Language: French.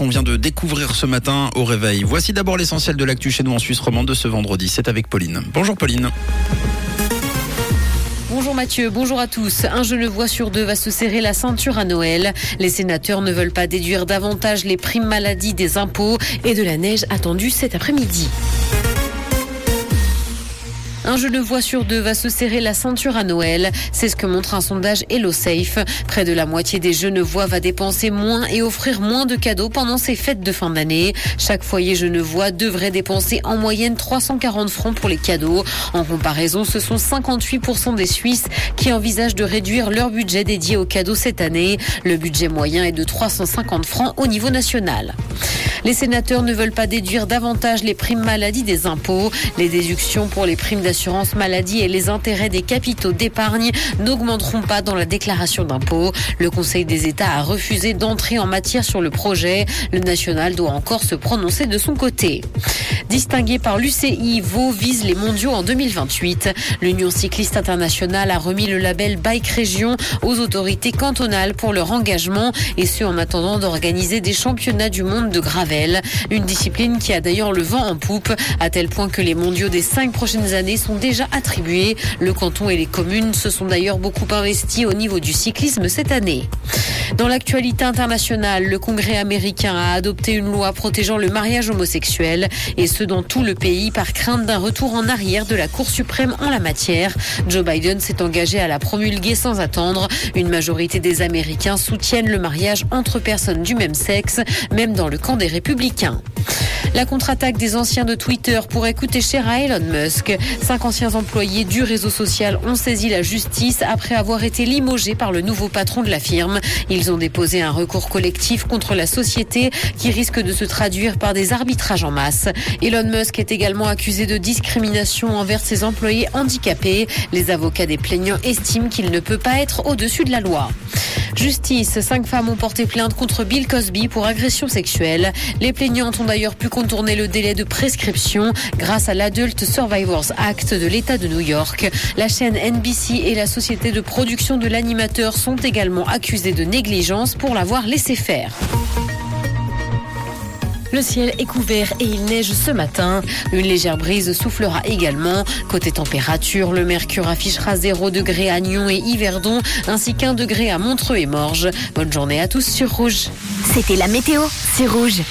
On vient de découvrir ce matin au réveil. Voici d'abord l'essentiel de l'actu chez nous en Suisse romande de ce vendredi. C'est avec Pauline. Bonjour Pauline. Bonjour Mathieu, bonjour à tous. Un genevois sur deux va se serrer la ceinture à Noël. Les sénateurs ne veulent pas déduire davantage les primes maladie des impôts et de la neige attendue cet après-midi. Genevois sur deux va se serrer la ceinture à Noël. C'est ce que montre un sondage HelloSafe. Près de la moitié des Genevois va dépenser moins et offrir moins de cadeaux pendant ces fêtes de fin d'année. Chaque foyer genevois devrait dépenser en moyenne 340 francs pour les cadeaux. En comparaison, ce sont 58% des Suisses qui envisagent de réduire leur budget dédié aux cadeaux cette année. Le budget moyen est de 350 francs au niveau national. Les sénateurs ne veulent pas déduire davantage les primes maladie des impôts. Les déductions pour les primes d'assurance maladie et les intérêts des capitaux d'épargne n'augmenteront pas dans la déclaration d'impôt. Le Conseil des États a refusé d'entrer en matière sur le projet. Le national doit encore se prononcer de son côté. Distingué par l'UCI, Vaud vise les mondiaux en 2028. L'Union cycliste internationale a remis le label Bike Région aux autorités cantonales pour leur engagement et ce en attendant d'organiser des championnats du monde de gravel. Une discipline qui a d'ailleurs le vent en poupe à tel point que les mondiaux des cinq prochaines années sont déjà attribués. Le canton et les communes se sont d'ailleurs beaucoup investis au niveau du cyclisme cette année. Dans l'actualité internationale, le Congrès américain a adopté une loi protégeant le mariage homosexuel et dans tout le pays par crainte d'un retour en arrière de la Cour suprême en la matière. Joe Biden s'est engagé à la promulguer sans attendre. Une majorité des Américains soutiennent le mariage entre personnes du même sexe, même dans le camp des républicains. La contre-attaque des anciens de Twitter pourrait coûter cher à Elon Musk. Cinq anciens employés du réseau social ont saisi la justice après avoir été limogés par le nouveau patron de la firme. Ils ont déposé un recours collectif contre la société qui risque de se traduire par des arbitrages en masse. Elon Musk est également accusé de discrimination envers ses employés handicapés. Les avocats des plaignants estiment qu'il ne peut pas être au-dessus de la loi. Justice, cinq femmes ont porté plainte contre Bill Cosby pour agression sexuelle. Les plaignantes ont d'ailleurs pu contourner le délai de prescription grâce à l'Adult Survivors Act de l'État de New York. La chaîne NBC et la société de production de l'animateur sont également accusées de négligence pour l'avoir laissé faire. Le ciel est couvert et il neige ce matin. Une légère brise soufflera également. Côté température, le mercure affichera 0 degré à Nyon et Yverdon, ainsi qu'un degré à Montreux et Morges. Bonne journée à tous sur Rouge. C'était la météo, c'est Rouge.